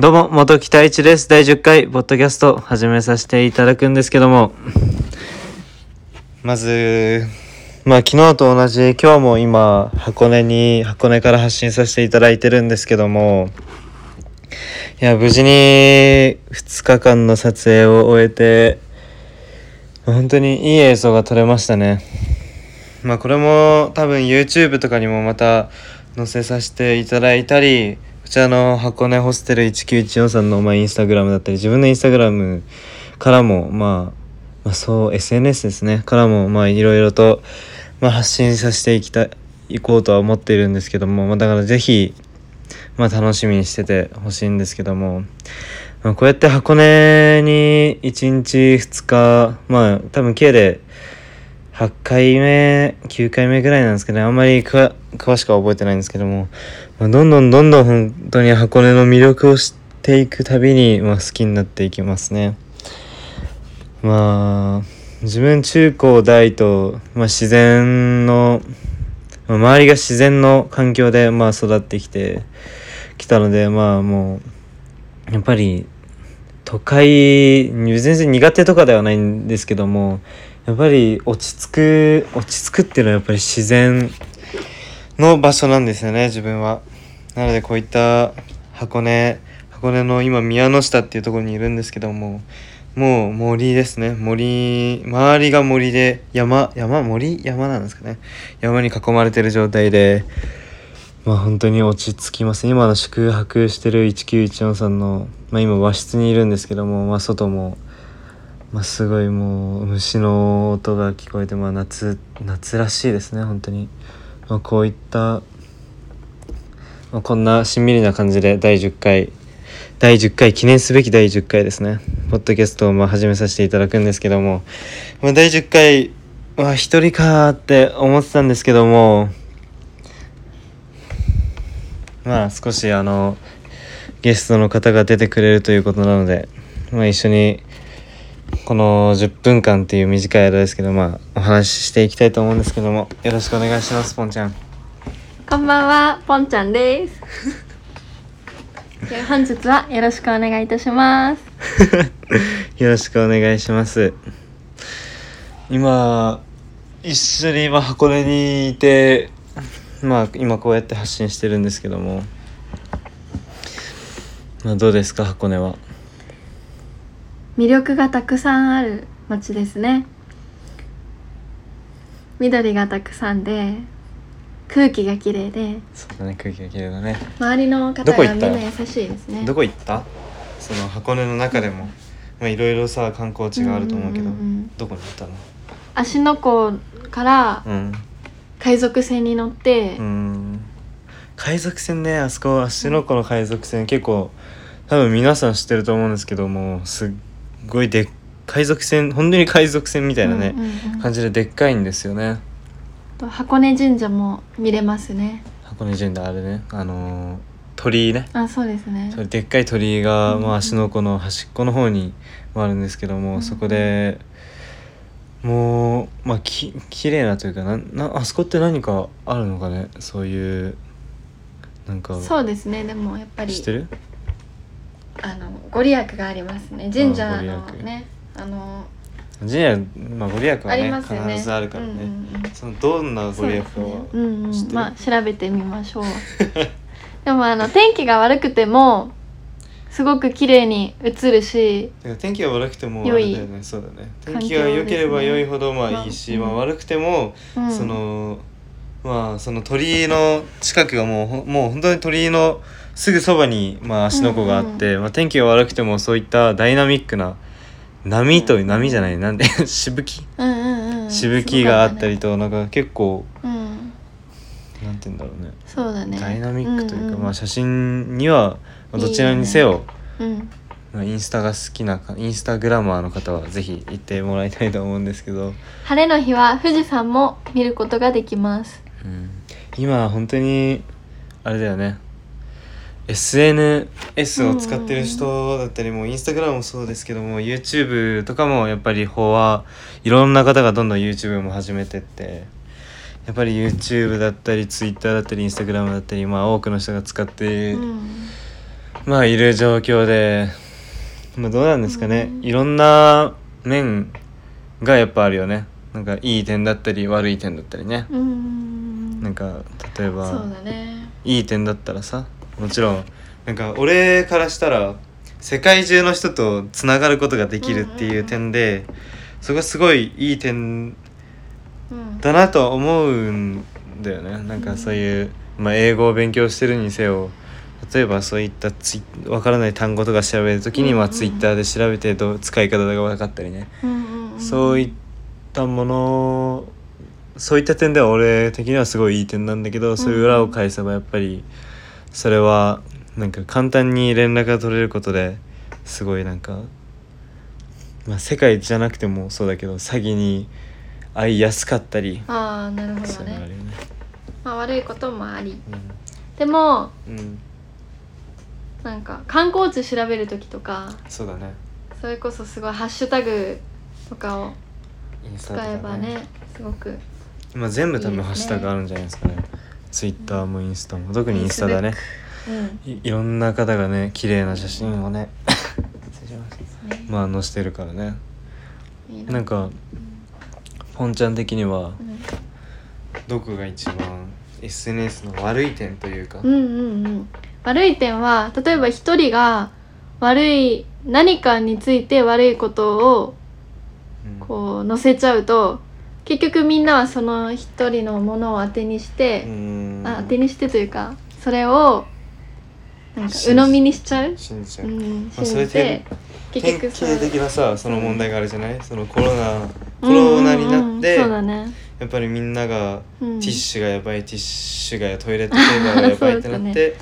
どうも、元木太一です。第10回、ポッドキャスト、始めさせていただくんですけども、まず、まあ、昨日と同じ、今日も今、箱根に、箱根から発信させていただいてるんですけども、いや、無事に、2日間の撮影を終えて、本当にいい映像が撮れましたね。まあ、これも多分 YouTube とかにもまた載せさせていただいたり、こちらの箱根ホステル1914さんのまあインスタグラムだったり、自分のインスタグラムからも、まあ、まあそう SNS ですね。からもまあいろいろと、まあ、発信させていきたいいこうとは思っているんですけども、まあ、だからぜひ、まあ、楽しみにしててほしいんですけども、まあ、こうやって箱根に1日2日まあ多分計で8回目9回目ぐらいなんですけど、ね、あんまり詳しくは覚えてないんですけども、まあ、どんどんどんどん本当に箱根の魅力を知っていくたびに、まあ、好きになっていきますね。まあ自分中高大と、まあ、自然の、まあ、周りが自然の環境で、まあ、育ってきてきたのでまあもうやっぱり都会全然苦手とかではないんですけどもやっぱり落ち着く落ち着くっていうのはやっぱり自然の場所なんですよね自分は。なのでこういった箱根箱根の今宮の下っていうところにいるんですけどももう森ですね。森周りが森で山山？森？山なんですかね。山に囲まれてる状態でまあ本当に落ち着きます。今の宿泊してる1914さんの、まあ、今和室にいるんですけども、まあ、外も、まあ、すごいもう虫の音が聞こえて、まあ夏、夏らしいですね本当に、まあ、こういった、まあ、こんなしんみりな感じで第10回第10回記念すべき第10回ですね。ポッドキャストをまあ始めさせていただくんですけども、まあ、第10回は一人かって思ってたんですけども。まあ少しあのゲストの方が出てくれるということなので、まあ、一緒にこの10分間っていう短い間ですけどまあお話ししていきたいと思うんですけどもよろしくお願いしますポンちゃん。こんばんはポンちゃんです。本日はよろしくお願いいたします。よろしくお願いします。今一緒に今箱根にいてまあ今こうやって発信してるんですけどもまあどうですか箱根は？魅力がたくさんある街ですね。緑がたくさんで空気が綺麗でそうだね空気が綺麗だね。周りの方がみんな優しいですね。どこ行った？その箱根の中でも、まあいろいろさ観光地があると思うけど、うんうんうんうん。どこに行ったの？芦ノ湖からうん。海賊船に乗って、うん。海賊船ねあそこ芦ノ湖の海賊船結構多分皆さん知ってると思うんですけどもすっごいでっ海賊船本当に海賊船みたいなね、うんうんうん。感じででっかいんですよね。と箱根神社も見れますね。箱根神社あれね。あのー鳥居ね。あそうですね。でっかい鳥居が、うんまあ、芦ノ湖の端っこの方にもあるんですけども、うんそこでもうまあき綺麗なというかななあそこって何かあるのかね？そういうなんかそうですね。でもやっぱり知ってる？あのご利益がありますね。神社のねあの神社まあご利益はねね。必ずあるからね、うんうんうん。そのどんなご利益かは、ね。うんうん。まあ調べてみましょう。でもあの天気が悪くてもすごく綺麗に映るし天気が悪くてもあ良いれだよね。そうだね。天気が良ければ良いほどまあいいし、まあまあ、悪くても、うん。そのまあその鳥居の近くがもうほもう本当に鳥居のすぐそばにまあ芦ノ湖があって、まあ、天気が悪くてもそういったダイナミックな波と、うん波じゃないなんでしぶき？うんうんうん。しぶきがあったりとなんか結構うん。なんて言うんだろうね。そうだね。ダイナミックというか、んん。まあ写真にはまあどちらにせようん。まあインスタが好きなかインスタグラマーの方はぜひ行ってもらいたいと思うんですけど、晴れの日は富士山も見ることができます。うん、今本当にあれだよね SNS を使ってる人だったりもインスタグラムもそうですけども YouTube とかもやっぱりフォワいろんな方がどんどん YouTube も始めてってやっぱり YouTube だったり Twitter だったり Instagram だったりまあ多くの人が使ってうん。まあいる状況で、まあ、どうなんですかね、うん。いろんな面がやっぱあるよね。なんかいい点だったり悪い点だったりね、うん。なんか例えばいい点だったらさもちろん。なんか俺からしたら世界中の人とつながることができるっていう点で、そこがすごいいい点うんだなとは思うんだよね。なんかそういう、まあ、英語を勉強してるにせよ例えばそういったツイわからない単語とか調べるときに、まあ、ツイッターで調べてどう使い方が分かったりね、そういったものそういった点では俺的にはすごいいい点なんだけど、そういう裏を返せばやっぱりそれはなんか簡単に連絡が取れることですごいなんか、まあ、世界じゃなくてもそうだけど詐欺に遭いやすかったりああなるほどね。ね。まあ悪いこともあり。でもうん、うん、なんか観光地調べる時とかそうだね。それこそすごいハッシュタグとかを使えばね。すごくまあ、全部多分ハッシュタグあるんじゃないですかねツイッターもインスタも特にインスタだね。うん。いいろんな方がね綺麗な写真をね まあ載せてるからね。な。んかポンちゃん的にはうん。どこが一番 SNS の悪い点というか、うんうんうん。悪い点は例えば一人が悪い何かについて悪いことをうん。こう載せちゃうと結局みんなはその一人のものを当てにしてう、ん。あ当てにしてというかそれをなんか鵜呑みにしちゃう、信じちゃう、うん、まあ信じて結典局型的なさその問題があるじゃない？そのコロナコうんロナになって、うんうんそうだね、やっぱりみんながうん、ティッシュがやばいティッシュがトイレットペーパーがやばい ってなって、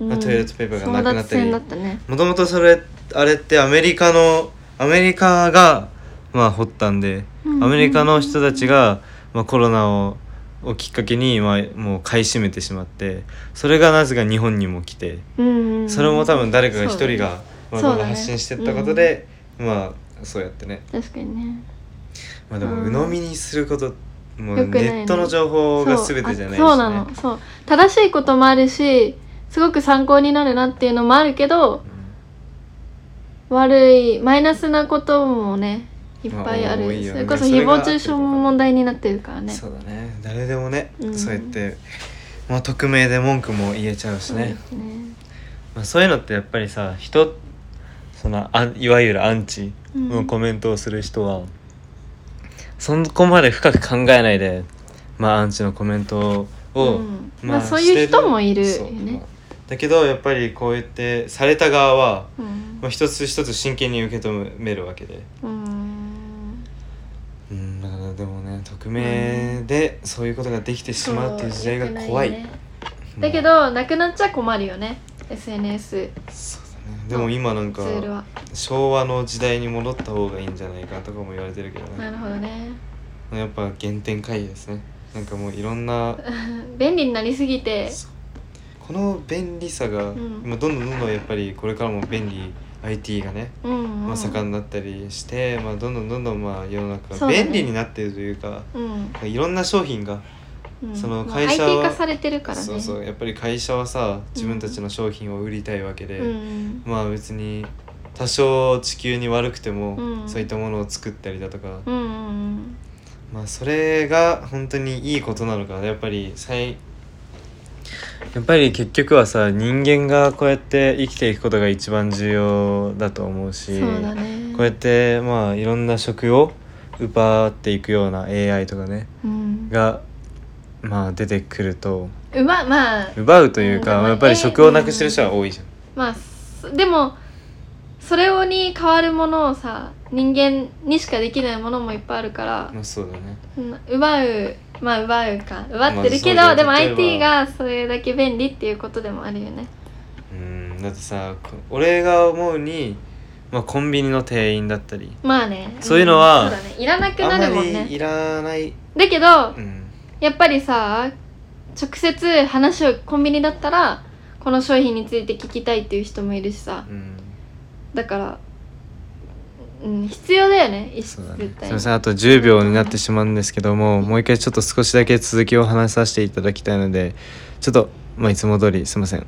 うん。まあトイレットペーパーがなくなったり。もともとそれあれってアメリカのアメリカがまあ掘ったんで、うんアメリカの人たちが、まあ、コロナををきっかけに、まあ、もう買い占めてしまってそれがなぜか日本にも来てうんうん。それも多分誰かが一人が、まあ、発信してったことで、まあそうやってね。確かにね。まあでもうん。鵜呑みにすることもうネットの情報が全てじゃないし、ね、そうあそうなの。そう。正しいこともあるしすごく参考になるなっていうのもあるけど悪いマイナスなこともねいっぱいある、ねそれこそ誹謗中傷も問題になってるからね。そうだね。誰でもね、うん。そうやって、まあ、匿名で文句も言えちゃうしね。そうね。まあ、そういうのってやっぱりさ人そのあいわゆるアンチのうん。コメントをする人は、そこまで深く考えないで、まあ、アンチのコメントを、うん。まあそういう人もいるよね。まあだけどやっぱりこうやってされた側は、うん。まあ、一つ一つ真剣に受け止めるわけで。うん匿名でそういうことができてしまうっていう時代が怖い。そう良くなねだけどなくなっちゃ困るよね。SNS そうだね。でも今なんかツールは。昭和の時代に戻った方がいいんじゃないかとかも言われてるけどなねるほどね。やっぱ原点回帰ですね。なんかもういろんな 便利になりすぎて。この便利さが、ん。今どんどんどんどんやっぱりこれからも便利 IT がね、うんうん。まあ、盛んになったりして、まあ、どんどんどんどんまあ世の中がそうだね。便利になってるというかうん。いろんな商品がうん。そのまあ会社は IT 化されてるからね。そうそう。やっぱり会社はさ自分たちの商品を売りたいわけで、うんまあ別に多少地球に悪くても、うん。そういったものを作ったりだとか、うんうんまあそれが本当にいいことなのかやっぱり最やっぱり結局はさ人間がこうやって生きていくことが一番重要だと思うしそうだねこうやってまあいろんな職を奪っていくような AI とかねうんがまあ出てくるとうままあ奪うというか、うんやっぱり職をなくしてる人は多いじゃん。まあそでもそれをに代わるものをさ人間にしかできないものもいっぱいあるからまあそうだね。うん奪うまあ奪うか。奪ってるけど、までも IT がそれだけ便利っていうことでもあるよね。うんだってさこ俺が思うに、まあ、コンビニの店員だったり。まあね。そういうのはんそうだね。いらなくあなんるもんね。まりいらない、だけどうん、やっぱりさ直接話をコンビニだったらこの商品について聞きたいっていう人もいるしさ。うん、だから、うん、必要だよね意識そうだね。絶対すみませんあと10秒になってしまうんですけどももう一回ちょっと少しだけ続きを話させていただきたいのでちょっと、まあ、いつも通りすいません。